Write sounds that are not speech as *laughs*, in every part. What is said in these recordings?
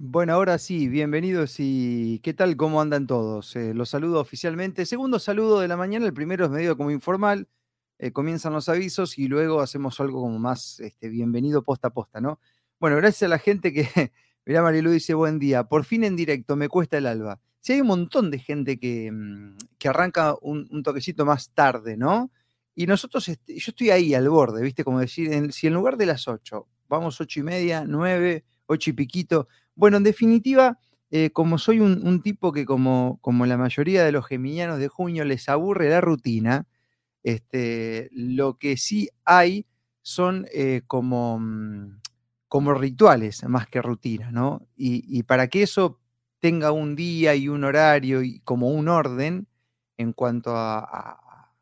Bueno, ahora sí, bienvenidos y ¿qué tal? ¿Cómo andan todos? Eh, los saludo oficialmente. Segundo saludo de la mañana, el primero es medio como informal, eh, comienzan los avisos y luego hacemos algo como más este, bienvenido posta a posta, ¿no? Bueno, gracias a la gente que, *laughs* mirá Marilu dice buen día, por fin en directo, me cuesta el alba. Sí, hay un montón de gente que, mm, que arranca un, toquecito más tarde, ¿no? Y nosotros, este, yo estoy ahí al borde, ¿viste? Como decir, si en lugar de las 8, vamos ocho y media, 9, 8 y piquito, bueno, en definitiva, eh, como soy un, tipo que como, como, la mayoría de los geminianos de junio les aburre la rutina, este, lo que sí hay son eh, como, mm, como rituales más que rutina, ¿no? Y, para que eso tenga un día y un horario y como un orden en cuanto a,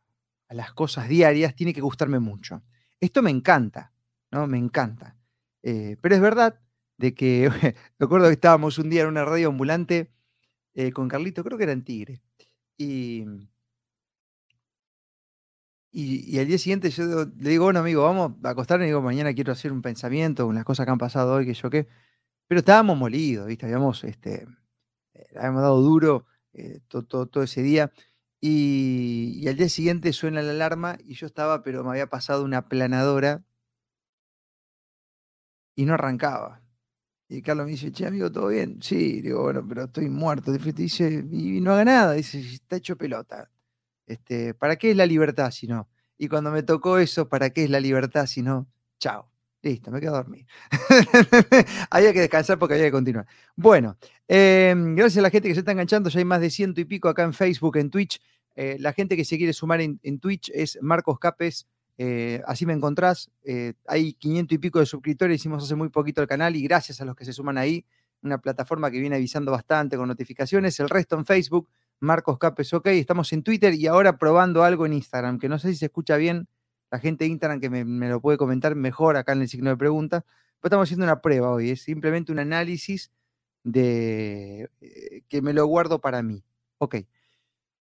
las cosas diarias, tiene que gustarme mucho. Esto me encanta, ¿no? Me encanta. Eh, pero es verdad de que, *laughs* recuerdo que estábamos un día en una radio ambulante eh, con Carlito, creo que era en Tigre, y, y, al día siguiente yo le digo, bueno amigo, vamos a acostarnos y digo, mañana quiero hacer un pensamiento, unas cosas que han pasado hoy, que yo qué, pero estábamos molidos, ¿viste? Habíamos, este, habíamos dado duro eh, todo, todo, ese día. Y, y, al día siguiente suena la alarma y yo estaba, pero me había pasado una planadora y no arrancaba. Y Carlos me dice, che, amigo, ¿todo bien? Sí, digo, bueno, pero estoy muerto. Dice, y no haga nada. Dice, está hecho pelota. Este, ¿Para qué es la libertad si no? Y cuando me tocó eso, ¿para qué es la libertad si no? Chao. Listo, me quedo a dormir. *laughs* había que descansar porque había que continuar. Bueno, em, gracias a la gente que se está enganchando. Ya hay más de ciento y pico acá en Facebook, en Twitch. Eh, la gente que se quiere sumar en Twitch es Marcos Capes eh, así me encontrás. Eh, hay 500 y pico de suscriptores, hicimos hace muy poquito el canal y gracias a los que se suman ahí, una plataforma que viene avisando bastante con notificaciones. El resto en Facebook, Marcos Capes OK. Estamos en Twitter y ahora probando algo en Instagram, que no sé si se escucha bien. La gente de Instagram que me, lo puede comentar mejor acá en el signo de pregunta. Pero estamos haciendo una prueba hoy, es simplemente un análisis de eh, que me lo guardo para mí. Ok.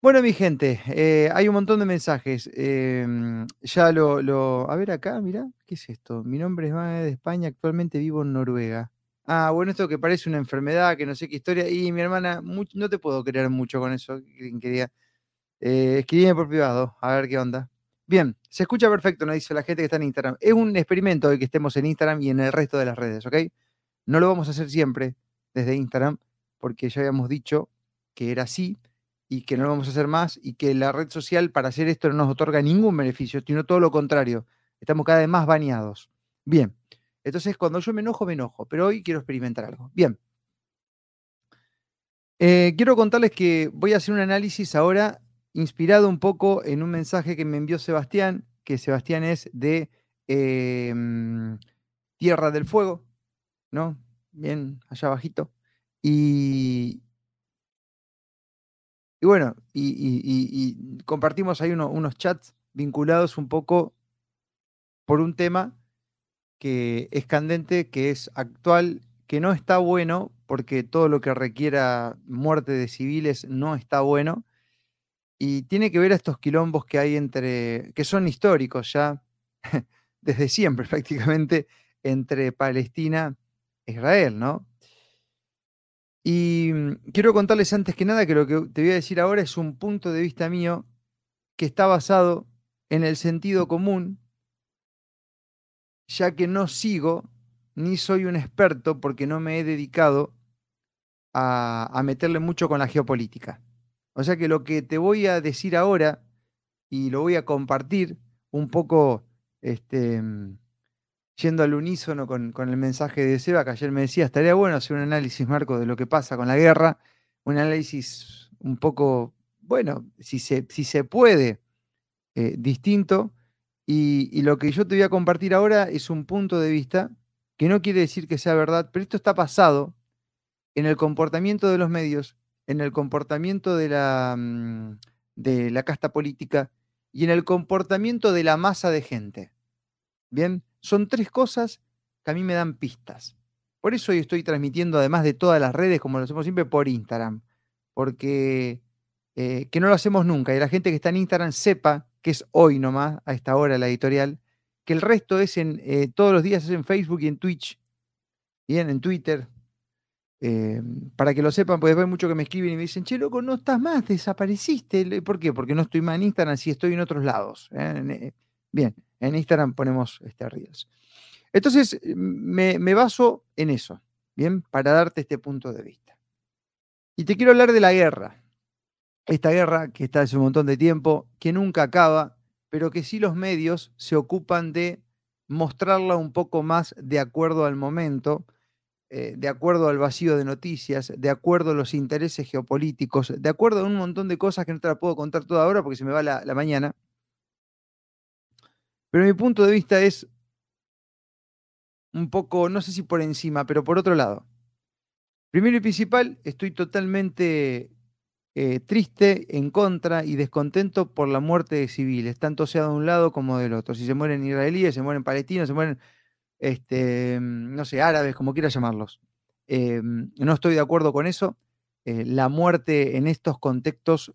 Bueno, mi gente, eh, hay un montón de mensajes. Em, ya lo, A ver acá, mira, ¿qué es esto? Mi nombre es Mae de España, actualmente vivo en Noruega. Ah, bueno, esto que parece una enfermedad, que no sé qué historia. Y mi hermana, no te puedo creer mucho con eso, quería. Eh, escribime por privado, a ver qué onda. Bien, se escucha perfecto, nos dice la gente que está en Instagram. Es un experimento de que estemos en Instagram y en el resto de las redes, ¿ok? No lo vamos a hacer siempre desde Instagram, porque ya habíamos dicho que era así y que no lo vamos a hacer más y que la red social para hacer esto no nos otorga ningún beneficio, sino todo lo contrario. Estamos cada vez más baneados. Bien, entonces cuando yo me enojo, me enojo, pero hoy quiero experimentar algo. Bien. Eh, quiero contarles que voy a hacer un análisis ahora inspirado un poco en un mensaje que me envió Sebastián, que Sebastián es de em, Tierra del Fuego, ¿no? Bien, allá abajito. Y, y bueno, y, compartimos ahí unos chats vinculados un poco por un tema que es candente, que es actual, que no está bueno, porque todo lo que requiera muerte de civiles no está bueno. Y tiene que ver a estos quilombos que hay entre, que son históricos ya, *laughs* desde siempre prácticamente, entre Palestina e Israel, ¿no? Y mm, quiero contarles antes que nada que lo que te voy a decir ahora es un punto de vista mío que está basado en el sentido común, ya que no sigo ni soy un experto porque no me he dedicado a, meterle mucho con la geopolítica. O sea que lo que te voy a decir ahora y lo voy a compartir un poco este, mm, yendo al unísono con, el mensaje de Seba, que ayer me decía, estaría bueno hacer un análisis, Marco, de lo que pasa con la guerra, un análisis un poco, bueno, si se, si se puede, eh, distinto. Y, lo que yo te voy a compartir ahora es un punto de vista que no quiere decir que sea verdad, pero esto está basado en el comportamiento de los medios, en el comportamiento de la, mm, de la casta política y en el comportamiento de la masa de gente. Bien, son tres cosas que a mí me dan pistas. Por eso hoy estoy transmitiendo, además de todas las redes, como lo hacemos siempre, por Instagram. Porque eh, que no lo hacemos nunca. Y la gente que está en Instagram sepa que es hoy nomás, a esta hora, la editorial, que el resto es en, eh, todos los días es en Facebook y en Twitch. Bien, en Twitter. Eh, para que lo sepan, porque después hay muchos que me escriben y me dicen, che, loco, no estás más, desapareciste. ¿Por qué? Porque no estoy más en Instagram, sí estoy en otros lados. Bien, en Instagram ponemos este Reels. Entonces, me, me baso en eso, ¿bien? Para darte este punto de vista. Y te quiero hablar de la guerra. Esta guerra que está hace un montón de tiempo, que nunca acaba, pero que sí los medios se ocupan de mostrarla un poco más de acuerdo al momento, eh, de acuerdo al vacío de noticias, de acuerdo a los intereses geopolíticos, de acuerdo a un montón de cosas que no te la puedo contar toda ahora porque se me va la, la mañana. Pero mi punto de vista es un poco, no sé si por encima, pero por otro lado. Primero y principal, estoy totalmente eh, triste, en contra y descontento por la muerte de civiles, tanto sea de un lado como del otro. Si se mueren israelíes, se mueren palestinos, se mueren, este, no sé, árabes, como quiera llamarlos. Eh, no estoy de acuerdo con eso. Eh, la muerte en estos contextos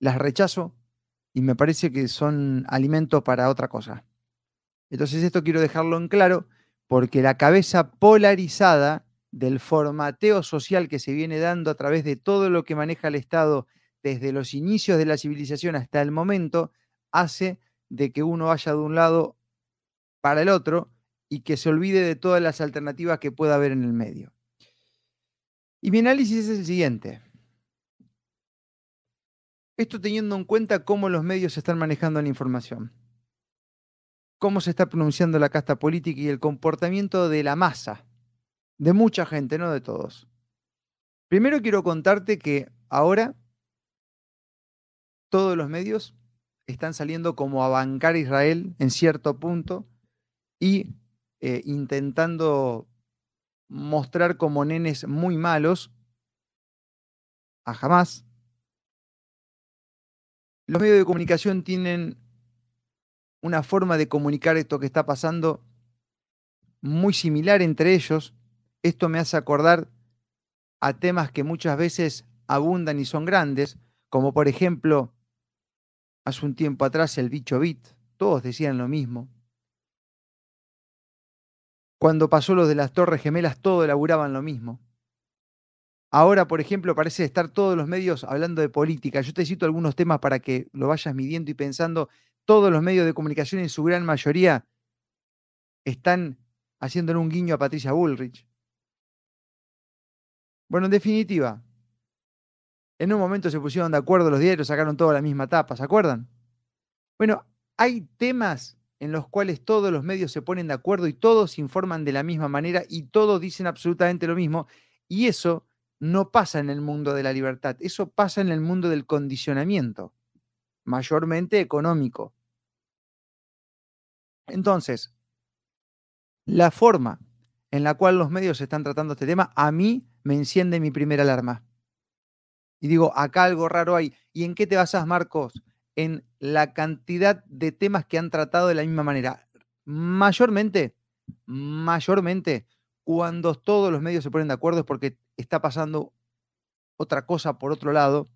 las rechazo y me parece que son alimento para otra cosa. Entonces esto quiero dejarlo en claro porque la cabeza polarizada del formateo social que se viene dando a través de todo lo que maneja el Estado desde los inicios de la civilización hasta el momento, hace de que uno vaya de un lado para el otro y que se olvide de todas las alternativas que pueda haber en el medio. Y mi análisis es el siguiente. Esto teniendo en cuenta cómo los medios están manejando la información, cómo se está pronunciando la casta política y el comportamiento de la masa de mucha gente, no de todos. Primero quiero contarte que ahora todos los medios están saliendo como a bancar a Israel en cierto punto y eh, intentando mostrar como nenes muy malos a jamás. Los medios de comunicación tienen una forma de comunicar esto que está pasando muy similar entre ellos esto me hace acordar a temas que muchas veces abundan y son grandes, como por ejemplo, hace un tiempo atrás el bicho bit, todos decían lo mismo. Cuando pasó lo de las Torres Gemelas, todos elaboraban lo mismo. Ahora, por ejemplo, parece estar todos los medios hablando de política. Yo te cito algunos temas para que lo vayas midiendo y pensando. Todos los medios de comunicación, en su gran mayoría, están haciéndole un guiño a Patricia Bullrich. Bueno, en definitiva, en un momento se pusieron de acuerdo los diarios, sacaron toda la misma tapa, ¿se acuerdan? Bueno, hay temas en los cuales todos los medios se ponen de acuerdo y todos informan de la misma manera y todos dicen absolutamente lo mismo. Y eso no pasa en el mundo de la libertad, eso pasa en el mundo del condicionamiento, mayormente económico. Entonces, la forma en la cual los medios están tratando este tema, a mí me enciende mi primera alarma. Y digo, acá algo raro hay. ¿Y en qué te basas, Marcos? En la cantidad de temas que han tratado de la misma manera. Mayormente, mayormente, cuando todos los medios se ponen de acuerdo es porque está pasando otra cosa por otro lado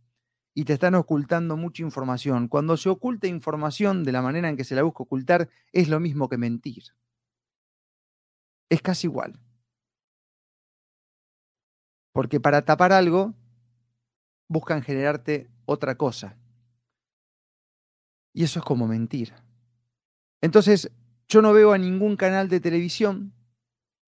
y te están ocultando mucha información. Cuando se oculta información de la manera en que se la busca ocultar, es lo mismo que mentir. Es casi igual. Porque para tapar algo, buscan generarte otra cosa. Y eso es como mentir. Entonces, yo no veo a ningún canal de televisión,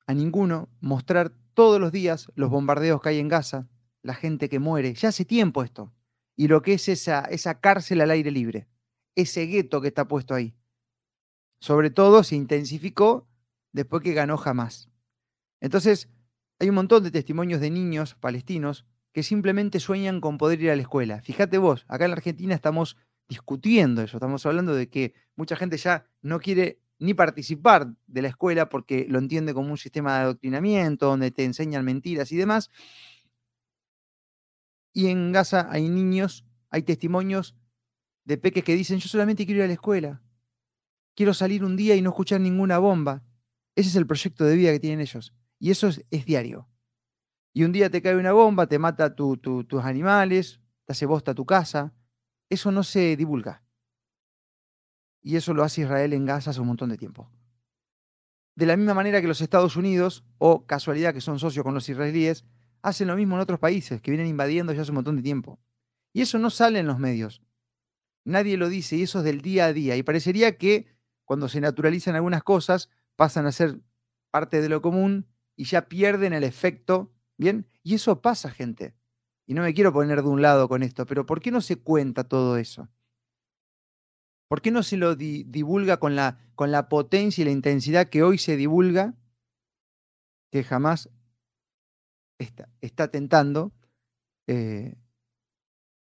a ninguno, mostrar todos los días los bombardeos que hay en Gaza, la gente que muere. Ya hace tiempo esto. Y lo que es esa, esa cárcel al aire libre, ese gueto que está puesto ahí. Sobre todo se intensificó después que ganó Hamas. Entonces, hay un montón de testimonios de niños palestinos que simplemente sueñan con poder ir a la escuela. Fíjate vos, acá en la Argentina estamos discutiendo eso, estamos hablando de que mucha gente ya no quiere ni participar de la escuela porque lo entiende como un sistema de adoctrinamiento, donde te enseñan mentiras y demás. Y en Gaza hay niños, hay testimonios de peques que dicen, yo solamente quiero ir a la escuela, quiero salir un día y no escuchar ninguna bomba. Ese es el proyecto de vida que tienen ellos. Y eso es, diario. Y un día te cae una bomba, te mata tus animales, te hace bosta tu casa. Eso no se divulga. Y eso lo hace Israel en Gaza hace un montón de tiempo. de la misma manera que los Estados Unidos, o casualidad que son socios con los israelíes, hacen lo mismo en otros países que vienen invadiendo ya hace un montón de tiempo. Y eso no sale en los medios. Nadie lo dice y eso es del día a día. Y parecería que cuando se naturalizan algunas cosas pasan a ser parte de lo común y ya pierden el efecto. ¿Bien? Y eso pasa, gente. Y no me quiero poner de un lado con esto, pero ¿por qué no se cuenta todo eso? ¿Por qué no se lo divulga con la, con la potencia y la intensidad que hoy se divulga, que jamás está, está tentando eh,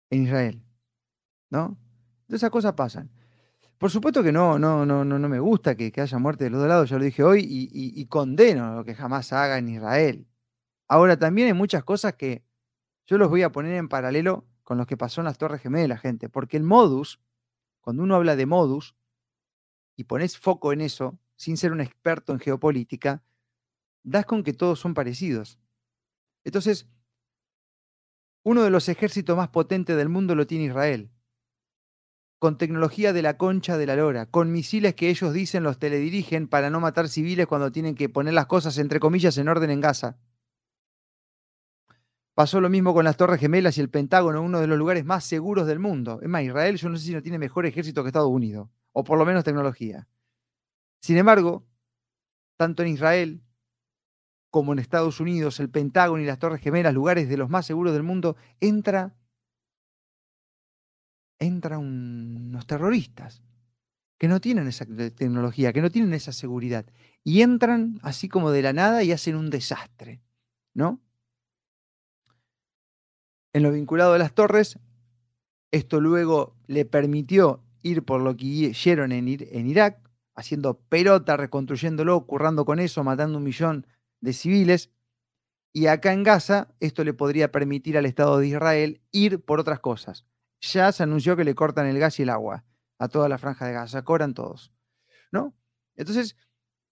en Israel? ¿No? Esas cosas pasan. Por supuesto que no, no, no, no, no me gusta que, haya muerte de los dos lados, ya lo dije hoy, y, condeno lo que jamás haga en Israel. Ahora, también hay muchas cosas que yo los voy a poner en paralelo con lo que pasó en las Torres Gemelas, gente, porque el modus, cuando uno habla de modus y pones foco en eso, sin ser un experto en geopolítica, das con que todos son parecidos. Entonces, uno de los ejércitos más potentes del mundo lo tiene Israel con tecnología de la concha de la lora, con misiles que ellos dicen los teledirigen para no matar civiles cuando tienen que poner las cosas entre comillas en orden en Gaza. Pasó lo mismo con las Torres Gemelas y el Pentágono, uno de los lugares más seguros del mundo. Es más, Israel yo no sé si no tiene mejor ejército que Estados Unidos, o por lo menos tecnología. Sin embargo, tanto en Israel como en Estados Unidos, el Pentágono y las Torres Gemelas, lugares de los más seguros del mundo, entra entran unos terroristas que no tienen esa tecnología, que no tienen esa seguridad. Y entran así como de la nada y hacen un desastre, ¿no? En lo vinculado a las torres, esto luego le permitió ir por lo que hicieron en, en Irak, haciendo pelota, reconstruyéndolo, currando con eso, matando un millón de civiles. Y acá en Gaza, esto le podría permitir al Estado de Israel ir por otras cosas ya se anunció que le cortan el gas y el agua a toda la franja de Gaza, cobran todos. ¿No? Entonces,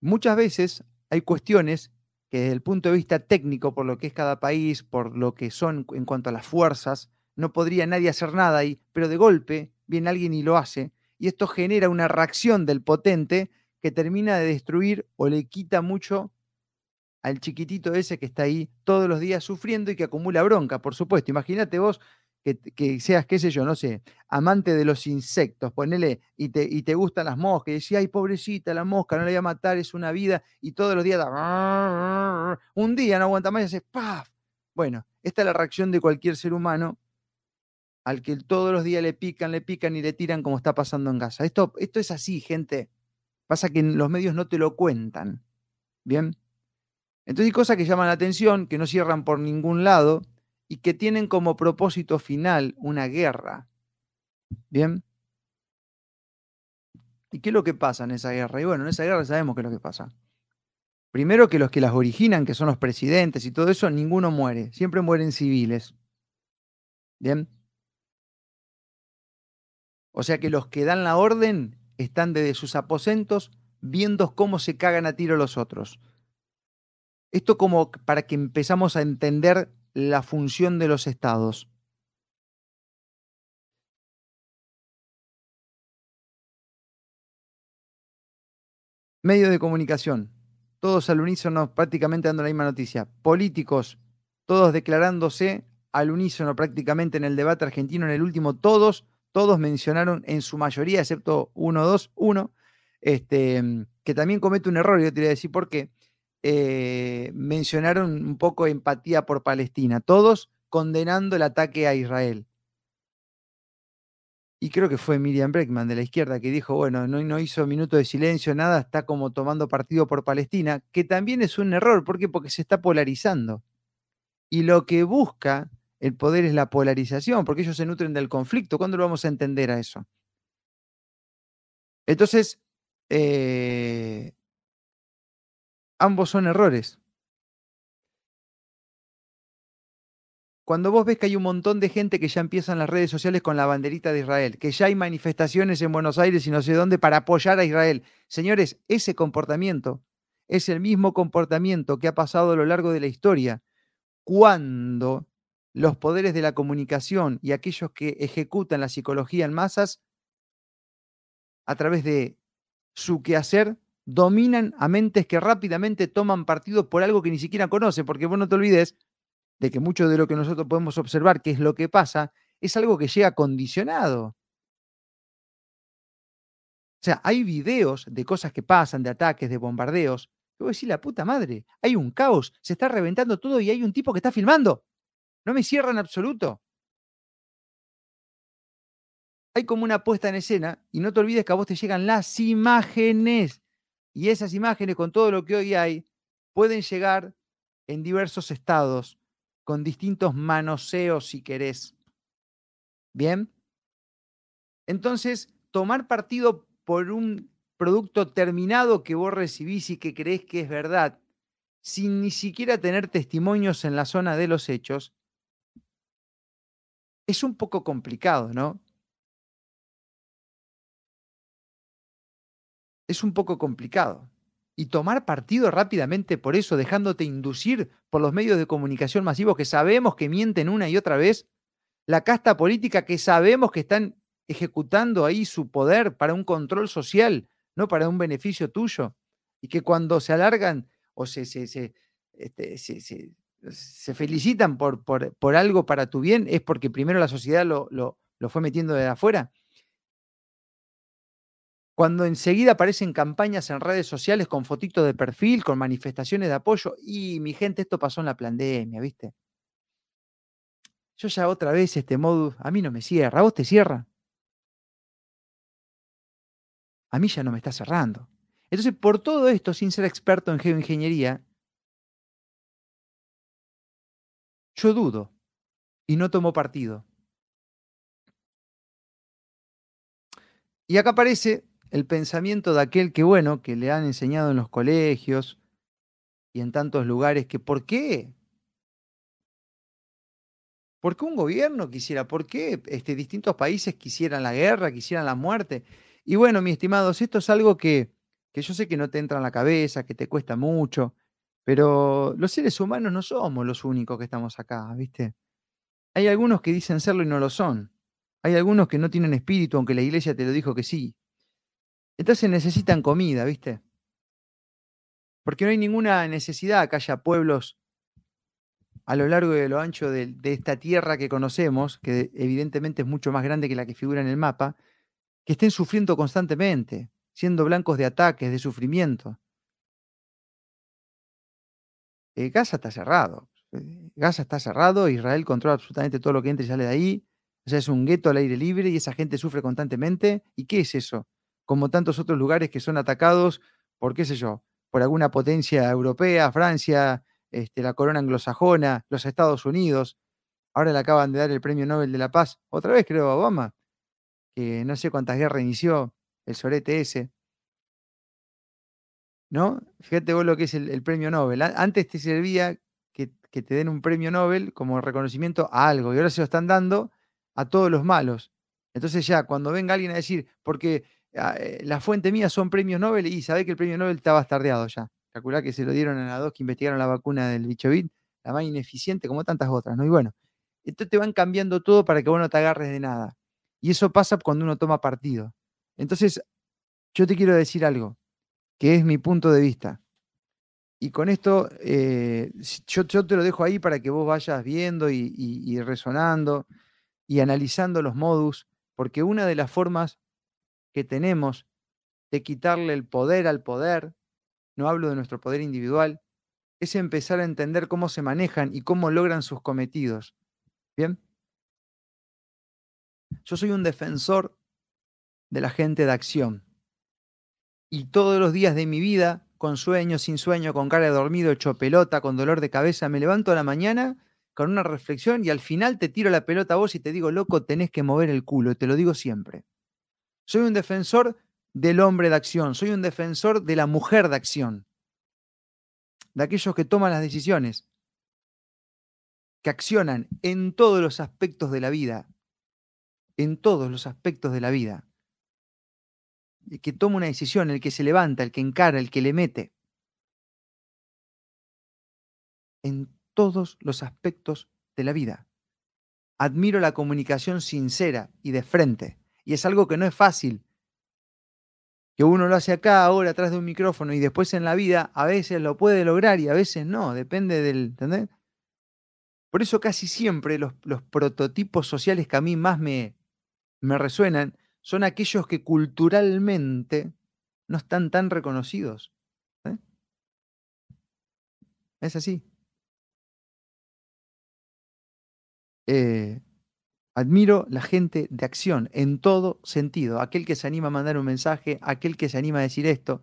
muchas veces hay cuestiones que desde el punto de vista técnico, por lo que es cada país, por lo que son en cuanto a las fuerzas, no podría nadie hacer nada ahí, pero de golpe viene alguien y lo hace, y esto genera una reacción del potente que termina de destruir o le quita mucho al chiquitito ese que está ahí todos los días sufriendo y que acumula bronca, por supuesto. Imagínate vos que, seas, qué sé yo, no sé, amante de los insectos, ponele, y te, y te gustan las moscas, y decís, ay, pobrecita la mosca, no la voy a matar, es una vida, y todos los días da, un día no aguanta más y haces, ¡paf! Bueno, esta es la reacción de cualquier ser humano al que todos los días le pican, le pican y le tiran como está pasando en casa. Esto, esto es así, gente. Pasa que los medios no te lo cuentan. ¿Bien? Entonces hay cosas que llaman la atención, que no cierran por ningún lado, y que tienen como propósito final una guerra. ¿Bien? ¿Y qué es lo que pasa en esa guerra? Y bueno, en esa guerra sabemos qué es lo que pasa. Primero que los que las originan, que son los presidentes y todo eso, ninguno muere. Siempre mueren civiles. ¿Bien? O sea que los que dan la orden están desde sus aposentos viendo cómo se cagan a tiro los otros. Esto como para que empezamos a entender la función de los estados. Medios de comunicación, todos al unísono prácticamente dando la misma noticia. Políticos, todos declarándose al unísono prácticamente en el debate argentino, en el último, todos, todos mencionaron en su mayoría, excepto uno, dos, uno, este, que también comete un error, yo te voy a decir por qué, eh, mencionaron un poco empatía por Palestina, todos condenando el ataque a Israel. Y creo que fue Miriam Breckman de la izquierda que dijo, bueno, no, hizo minuto de silencio, nada, está como tomando partido por Palestina, que también es un error, ¿por qué? Porque se está polarizando. Y lo que busca el poder es la polarización, porque ellos se nutren del conflicto. ¿Cuándo lo vamos a entender a eso? Entonces, eh, ambos son errores. Cuando vos ves que hay un montón de gente que ya empieza en las redes sociales con la banderita de Israel, que ya hay manifestaciones en Buenos Aires y no sé dónde para apoyar a Israel. Señores, ese comportamiento es el mismo comportamiento que ha pasado a lo largo de la historia, cuando los poderes de la comunicación y aquellos que ejecutan la psicología en masas, a través de su quehacer, dominan a mentes que rápidamente toman partido por algo que ni siquiera conoce, porque vos no te olvides de que mucho de lo que nosotros podemos observar, que es lo que pasa, es algo que llega condicionado. O sea, hay videos de cosas que pasan, de ataques, de bombardeos. Que vos decís, la puta madre, hay un caos, se está reventando todo y hay un tipo que está filmando. No me cierra en absoluto. Hay como una puesta en escena y no te olvides que a vos te llegan las imágenes. Y esas imágenes, con todo lo que hoy hay, pueden llegar en diversos estados, con distintos manoseos, si querés. Bien. Entonces, tomar partido por un producto terminado que vos recibís y que crees que es verdad, sin ni siquiera tener testimonios en la zona de los hechos, es un poco complicado, ¿no? Es un poco complicado. Y tomar partido rápidamente por eso, dejándote inducir por los medios de comunicación masivos que sabemos que mienten una y otra vez, la casta política que sabemos que están ejecutando ahí su poder para un control social, no para un beneficio tuyo, y que cuando se alargan o se, se, se, este, se felicitan por, por, por, algo para tu bien, es porque primero la sociedad lo, lo, lo fue metiendo de afuera. Cuando enseguida aparecen campañas en redes sociales con fotitos de perfil, con manifestaciones de apoyo, y mi gente, esto pasó en la pandemia, ¿viste? Yo ya otra vez este modus, a mí no me cierra, ¿a vos te cierra? A mí ya no me está cerrando. Entonces, por todo esto, sin ser experto en geoingeniería, yo dudo y no tomo partido. Y acá aparece el pensamiento de aquel que, bueno, que le han enseñado en los colegios y en tantos lugares que, ¿por qué? ¿Por qué un gobierno quisiera? ¿Por qué este, distintos países quisieran la guerra, quisieran la muerte? Y bueno, mis estimados, esto es algo que, que yo sé que no te entra en la cabeza, que te cuesta mucho, pero los seres humanos no somos los únicos que estamos acá, ¿viste? Hay algunos que dicen serlo y no lo son. Hay algunos que no tienen espíritu, aunque la iglesia te lo dijo que sí. Entonces necesitan comida, ¿viste? Porque no hay ninguna necesidad que haya pueblos a lo largo y a lo ancho de, esta tierra que conocemos, que evidentemente es mucho más grande que la que figura en el mapa, que estén sufriendo constantemente, siendo blancos de ataques, de sufrimiento. Eh, Gaza está cerrado. Eh, Gaza está cerrado, Israel controla absolutamente todo lo que entra y sale de ahí. O sea, es un gueto al aire libre y esa gente sufre constantemente. ¿Y qué es eso? Como tantos otros lugares que son atacados por, qué sé yo, por alguna potencia europea, Francia, este, la corona anglosajona, los Estados Unidos. Ahora le acaban de dar el premio Nobel de la Paz, otra vez creo Obama, que no sé cuántas guerras inició, el sorete ese. ¿No? Fíjate vos lo que es el, premio Nobel. Antes te servía que, que, te den un premio Nobel como reconocimiento a algo, y ahora se lo están dando a todos los malos. Entonces ya, cuando venga alguien a decir, porque la fuente mía son premios Nobel, y sabe que el premio Nobel está bastardeado ya. Calculá que se lo dieron a las dos que investigaron la vacuna del bicho bit, la más ineficiente como tantas otras, ¿no? Y bueno, entonces te van cambiando todo para que vos no te agarres de nada. Y eso pasa cuando uno toma partido. Entonces, yo te quiero decir algo, que es mi punto de vista. Y con esto, eh, yo, te lo dejo ahí para que vos vayas viendo y, y resonando y analizando los modus, porque una de las formas que tenemos de quitarle el poder al poder, no hablo de nuestro poder individual, es empezar a entender cómo se manejan y cómo logran sus cometidos. ¿Bien? Yo soy un defensor de la gente de acción. Y todos los días de mi vida, con sueño, sin sueño, con cara de dormido, hecho pelota, con dolor de cabeza, me levanto a la mañana con una reflexión y al final te tiro la pelota a vos y te digo, loco, tenés que mover el culo, y te lo digo siempre. Soy un defensor del hombre de acción, soy un defensor de la mujer de acción, de aquellos que toman las decisiones, que accionan en todos los aspectos de la vida, en todos los aspectos de la vida. El que toma una decisión, el que se levanta, el que encara, el que le mete. En todos los aspectos de la vida. Admiro la comunicación sincera y de frente. Y es algo que no es fácil. que uno lo hace acá, ahora, atrás de un micrófono y después en la vida, a veces lo puede lograr y a veces no, depende del, ¿entendés? Por eso casi siempre los, los prototipos sociales que a mí más me, me resuenan son aquellos que culturalmente no están tan reconocidos. ¿eh? Es así. Eh, admiro la gente de acción en todo sentido. Aquel que se anima a mandar un mensaje, aquel que se anima a decir esto.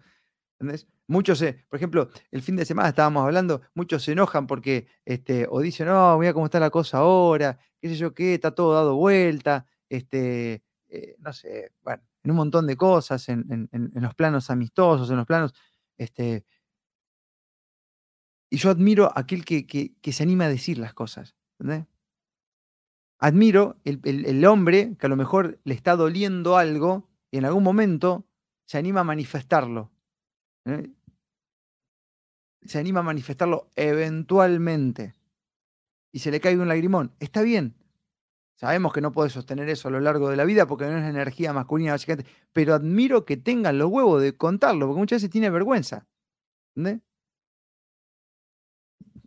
Muchos, por ejemplo, el fin de semana estábamos hablando, muchos se enojan porque, este, o dicen, no, mira cómo está la cosa ahora, qué sé yo qué, está todo dado vuelta, este, eh, no sé, bueno, en un montón de cosas, en, los planos amistosos, en los planos, este, y yo admiro aquel que, que, se anima a decir las cosas, ¿entendés? Admiro el, hombre que a lo mejor le está doliendo algo y en algún momento se anima a manifestarlo. ¿eh? Se anima a manifestarlo eventualmente. Y se le cae un lagrimón. Está bien. Sabemos que no puede sostener eso a lo largo de la vida porque no es energía masculina, básicamente. Pero admiro que tengan los huevos de contarlo, porque muchas veces tiene vergüenza.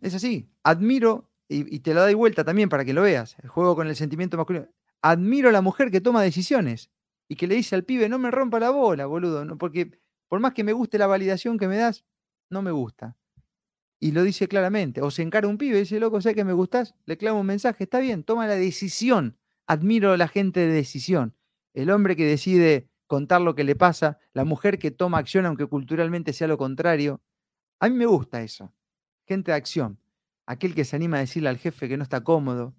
Es así. Admiro y, te lo doy vuelta también para que lo veas, el juego con el sentimiento masculino. Admiro a la mujer que toma decisiones y que le dice al pibe, no me rompa la bola, boludo, no, porque por más que me guste la validación que me das, no me gusta. Y lo dice claramente. O se encara un pibe y dice, loco, sé que me gustás, le clavo un mensaje, está bien, toma la decisión. Admiro a la gente de decisión. El hombre que decide contar lo que le pasa, la mujer que toma acción aunque culturalmente sea lo contrario. A mí me gusta eso. Gente de acción aquel que se anima a decirle al jefe que no está cómodo,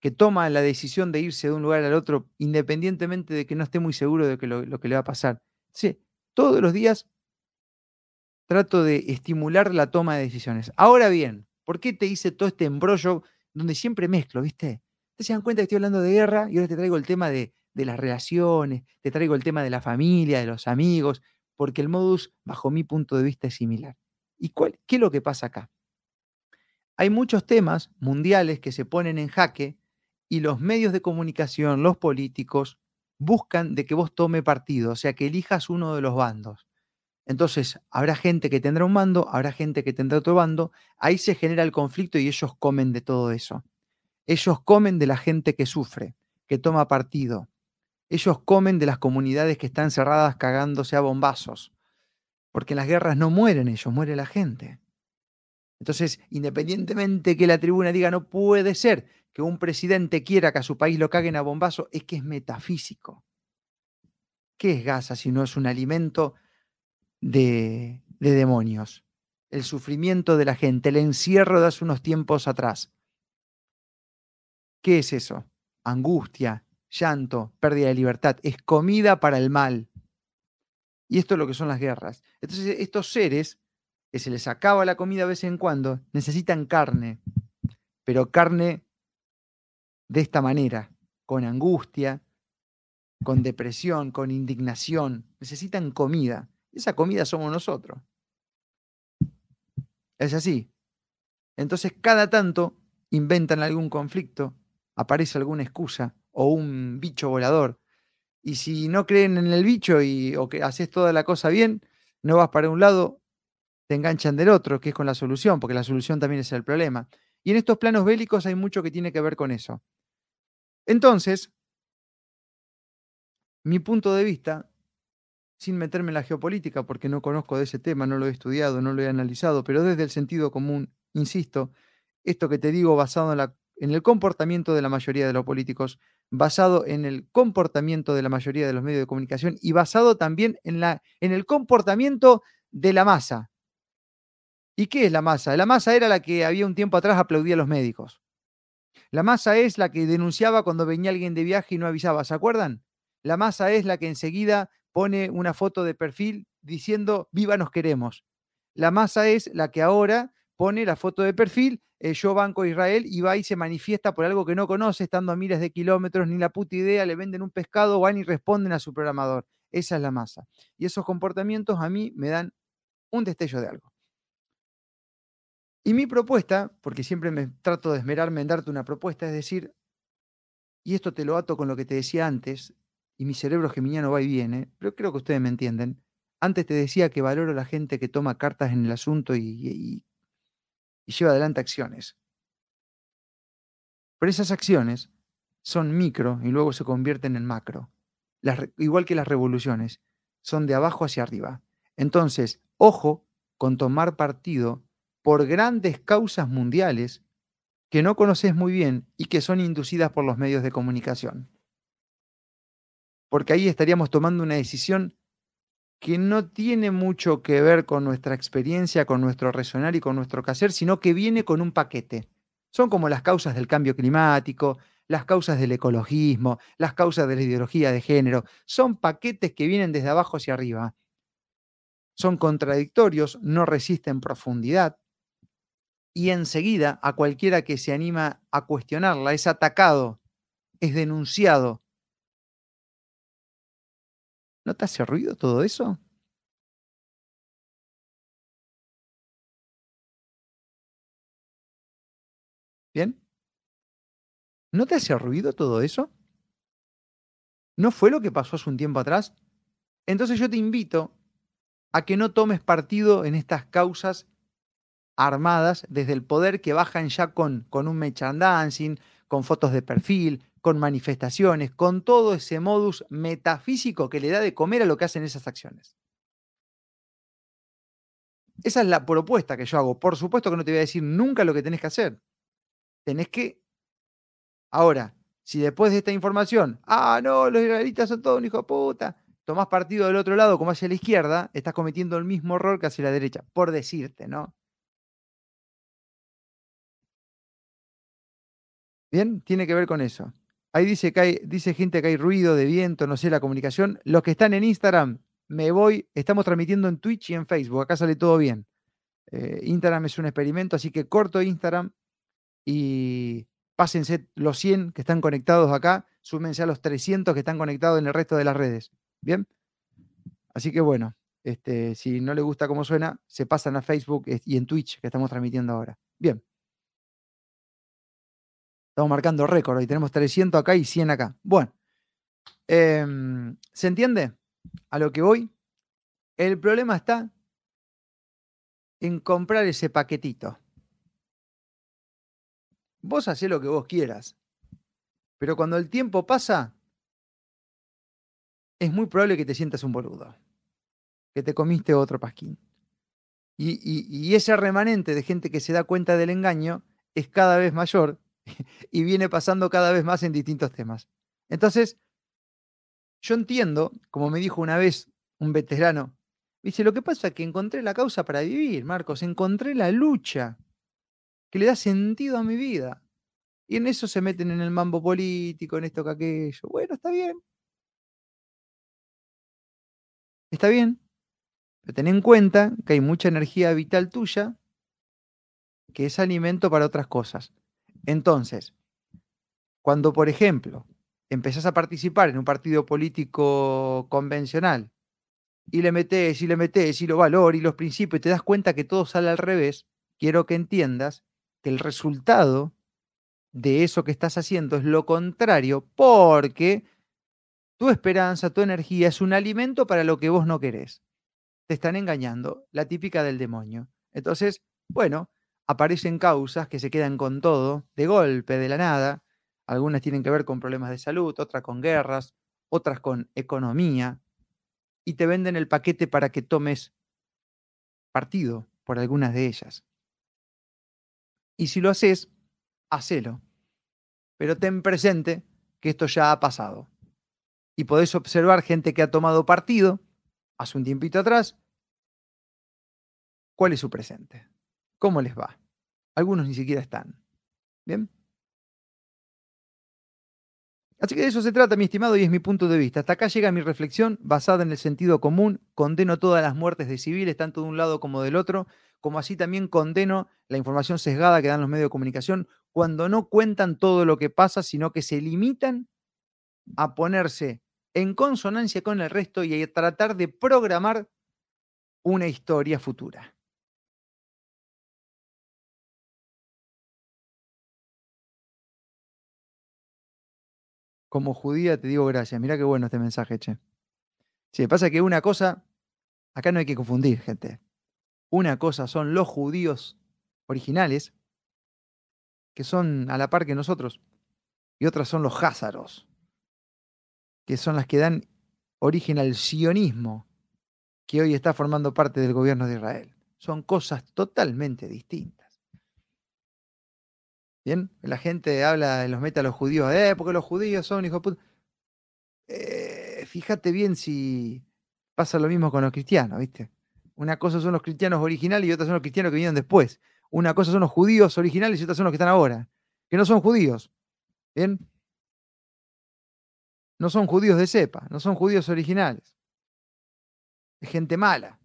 que toma la decisión de irse de un lugar al otro independientemente de que no esté muy seguro de lo, que le va a pasar. Sí, todos los días trato de estimular la toma de decisiones. Ahora bien, ¿por qué te hice todo este embrollo donde siempre mezclo, viste? Te se dan cuenta que estoy hablando de guerra y ahora te traigo el tema de, de las relaciones, te traigo el tema de la familia, de los amigos, porque el modus, bajo mi punto de vista, es similar. ¿Y cuál, qué es lo que pasa acá? Hay muchos temas mundiales que se ponen en jaque y los medios de comunicación, los políticos, buscan de que vos tome partido, o sea, que elijas uno de los bandos. Entonces, habrá gente que tendrá un bando, habrá gente que tendrá otro bando, ahí se genera el conflicto y ellos comen de todo eso. Ellos comen de la gente que sufre, que toma partido. Ellos comen de las comunidades que están cerradas cagándose a bombazos. Porque en las guerras no mueren ellos, muere la gente. Entonces, independientemente que la tribuna diga no puede ser que un presidente quiera que a su país lo caguen a bombazo, es que es metafísico. ¿Qué es Gaza si no es un alimento de, de demonios? El sufrimiento de la gente, el encierro de hace unos tiempos atrás. ¿Qué es eso? Angustia, llanto, pérdida de libertad. Es comida para el mal. Y esto es lo que son las guerras. Entonces, estos seres que se les acaba la comida de vez en cuando, necesitan carne, pero carne de esta manera, con angustia, con depresión, con indignación, necesitan comida. Esa comida somos nosotros. Es así. Entonces, cada tanto inventan algún conflicto, aparece alguna excusa o un bicho volador. Y si no creen en el bicho y, o que haces toda la cosa bien, no vas para un lado te enganchan del otro, que es con la solución, porque la solución también es el problema. Y en estos planos bélicos hay mucho que tiene que ver con eso. Entonces, mi punto de vista, sin meterme en la geopolítica, porque no conozco de ese tema, no lo he estudiado, no lo he analizado, pero desde el sentido común, insisto, esto que te digo basado en, el comportamiento de la mayoría de los políticos, basado en el comportamiento de la mayoría de los medios de comunicación y basado también en, la, en el comportamiento de la masa, ¿Y qué es la masa? La masa era la que había un tiempo atrás aplaudía a los médicos. La masa es la que denunciaba cuando venía alguien de viaje y no avisaba, ¿se acuerdan? La masa es la que enseguida pone una foto de perfil diciendo, viva nos queremos. La masa es la que ahora pone la foto de perfil, eh, yo banco Israel y va y se manifiesta por algo que no conoce, estando a miles de kilómetros, ni la puta idea, le venden un pescado, van y responden a su programador. Esa es la masa. Y esos comportamientos a mí me dan un destello de algo. Y mi propuesta, porque siempre me trato de esmerarme en darte una propuesta, es decir, y esto te lo ato con lo que te decía antes, y mi cerebro geminiano va y viene, pero creo que ustedes me entienden. Antes te decía que valoro a la gente que toma cartas en el asunto y, y lleva adelante acciones. Pero esas acciones son micro y luego se convierten en macro. igual que las revoluciones, son de abajo hacia arriba. Entonces, ojo con tomar partido por grandes causas mundiales que no conoces muy bien y que son inducidas por los medios de comunicación. Porque ahí estaríamos tomando una decisión que no tiene mucho que ver con nuestra experiencia, con nuestro resonar y con nuestro hacer, sino que viene con un paquete. Son como las causas del cambio climático, las causas del ecologismo, las causas de la ideología de género. Son paquetes que vienen desde abajo hacia arriba. Son contradictorios, no resisten profundidad. Y enseguida a cualquiera que se anima a cuestionarla es atacado, es denunciado. ¿No te hace ruido todo eso? ¿Bien? ¿No te hace ruido todo eso? ¿No fue lo que pasó hace un tiempo atrás? Entonces yo te invito a que no tomes partido en estas causas armadas desde el poder que bajan ya con, con un merchandising, con fotos de perfil, con manifestaciones, con todo ese modus metafísico que le da de comer a lo que hacen esas acciones. Esa es la propuesta que yo hago. Por supuesto que no te voy a decir nunca lo que tenés que hacer. Tenés que Ahora, si después de esta información, ah, no, los israelitas son todos un hijo de puta, tomás partido del otro lado como hacia la izquierda, estás cometiendo el mismo error que hacia la derecha, por decirte, ¿no? Bien, tiene que ver con eso. Ahí dice que hay, dice gente que hay ruido de viento, no sé, la comunicación. Los que están en Instagram, me voy, estamos transmitiendo en Twitch y en Facebook, acá sale todo bien. Eh, Instagram es un experimento, así que corto Instagram y pásense los 100 que están conectados acá, súmense a los 300 que están conectados en el resto de las redes. ¿Bien? Así que bueno, este, si no le gusta cómo suena, se pasan a Facebook y en Twitch que estamos transmitiendo ahora. Bien. Estamos marcando récord y tenemos 300 acá y 100 acá. Bueno, em, ¿se entiende a lo que voy? El problema está en comprar ese paquetito. Vos hacés lo que vos quieras. Pero cuando el tiempo pasa, es muy probable que te sientas un boludo. Que te comiste otro pasquín. Y, y, ese remanente de gente que se da cuenta del engaño es cada vez mayor *laughs* y viene pasando cada vez más en distintos temas. Entonces, yo entiendo, como me dijo una vez un veterano, dice, lo que pasa es que encontré la causa para vivir, Marcos, encontré la lucha que le da sentido a mi vida. Y en eso se meten en el mambo político, en esto que aquello. Bueno, está bien. Está bien. Pero ten en cuenta que hay mucha energía vital tuya que es alimento para otras cosas. Entonces, cuando, por ejemplo, empezás a participar en un partido político convencional y le metes y le metes y lo valor y los principios y te das cuenta que todo sale al revés, quiero que entiendas que el resultado de eso que estás haciendo es lo contrario, porque tu esperanza, tu energía es un alimento para lo que vos no querés. Te están engañando, la típica del demonio. Entonces, bueno, aparecen causas que se quedan con todo, de golpe, de la nada. Algunas tienen que ver con problemas de salud, otras con guerras, otras con economía, y te venden el paquete para que tomes partido por algunas de ellas. Y si lo haces, hacelo. Pero ten presente que esto ya ha pasado. Y podés observar gente que ha tomado partido hace un tiempito atrás. ¿Cuál es su presente? ¿Cómo les va? Algunos ni siquiera están. ¿Bien? Así que de eso se trata, mi estimado, y es mi punto de vista. Hasta acá llega mi reflexión basada en el sentido común. Condeno todas las muertes de civiles, tanto de un lado como del otro como así también condeno la información sesgada que dan los medios de comunicación cuando no cuentan todo lo que pasa, sino que se limitan a ponerse en consonancia con el resto y a tratar de programar una historia futura. Como judía te digo gracias. Mirá qué bueno este mensaje, che. Sí, pasa que una cosa, acá no hay que confundir, gente. Una cosa son los judíos originales, que son a la par que nosotros, y otras son los házaros, que son las que dan origen al sionismo, que hoy está formando parte del gobierno de Israel. Son cosas totalmente distintas. Bien, la gente habla, los mete a los judíos, eh, porque los judíos son hijos puta. Eh, fíjate bien si pasa lo mismo con los cristianos, ¿viste? Una cosa son los cristianos originales y otra son los cristianos que vinieron después. Una cosa son los judíos originales y otra son los que están ahora, que no son judíos. ¿Bien? No son judíos de cepa, no son judíos originales. Es gente mala,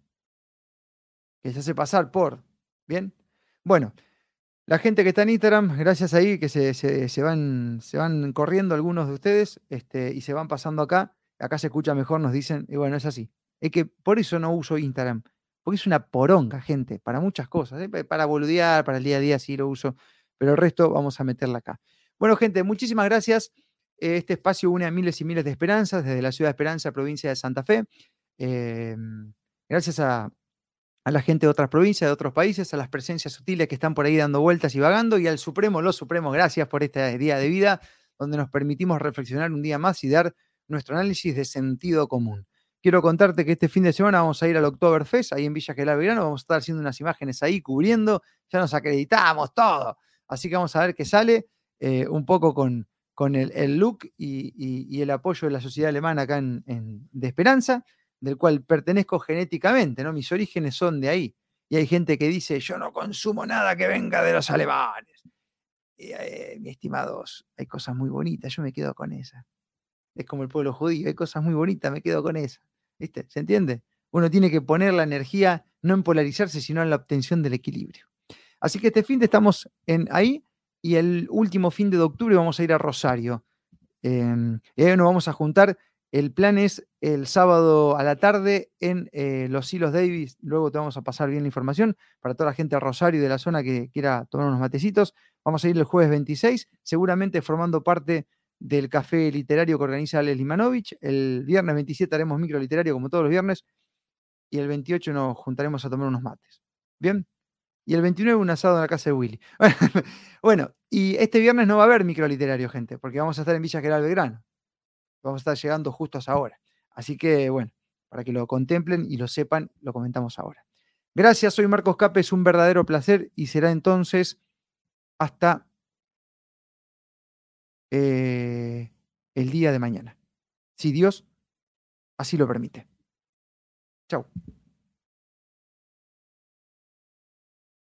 que se hace pasar por. ¿Bien? Bueno, la gente que está en Instagram, gracias ahí, que se, se, van, se van corriendo algunos de ustedes este, y se van pasando acá. Acá se escucha mejor, nos dicen, y bueno, es así. Es que por eso no uso Instagram, porque es una poronga, gente, para muchas cosas. ¿eh? Para boludear, para el día a día sí lo uso, pero el resto vamos a meterla acá. Bueno, gente, muchísimas gracias. Este espacio une a miles y miles de esperanzas desde la ciudad de Esperanza, provincia de Santa Fe. Em, gracias a, la gente de otras provincias, de otros países, a las presencias sutiles que están por ahí dando vueltas y vagando, y al Supremo, los Supremos, gracias por este día de vida, donde nos permitimos reflexionar un día más y dar nuestro análisis de sentido común. Quiero contarte que este fin de semana vamos a ir al Oktoberfest, ahí en Villa Gelá Verano, vamos a estar haciendo unas imágenes ahí cubriendo, ya nos acreditamos todo. Así que vamos a ver qué sale, eh, un poco con, con el, look y, el apoyo de la sociedad alemana acá en, de Esperanza, del cual pertenezco genéticamente, ¿no? Mis orígenes son de ahí. Y hay gente que dice, yo no consumo nada que venga de los alemanes. Y, eh, estimados, hay cosas muy bonitas, yo me quedo con esa. Es como el pueblo judío, hay cosas muy bonitas, me quedo con esa. ¿Viste? ¿Se entiende? Uno tiene que poner la energía no en polarizarse, sino en la obtención del equilibrio. Así que este fin de estamos en ahí y el último fin de octubre vamos a ir a Rosario. Em, y ahí nos vamos a juntar. El plan es el sábado a la tarde en eh, los Hilos Davis. Luego te vamos a pasar bien la información para toda la gente de Rosario y de la zona que quiera tomar unos matecitos. Vamos a ir el jueves 26, seguramente formando parte del café literario que organiza Alex Limanovich. El viernes 27 haremos micro literario como todos los viernes. Y el 28 nos juntaremos a tomar unos mates. ¿Bien? y el 29 un asado en la casa de Willy. *laughs* bueno, y este viernes no va a haber microliterario, gente, porque vamos a estar en Villa General Belgrano. Vamos a estar llegando justo a esa hora. Así que, bueno, para que lo contemplen y lo sepan, lo comentamos ahora. Gracias, soy Marcos Cape, es un verdadero placer y será entonces hasta eh, el día de mañana, si Dios así lo permite. Chao.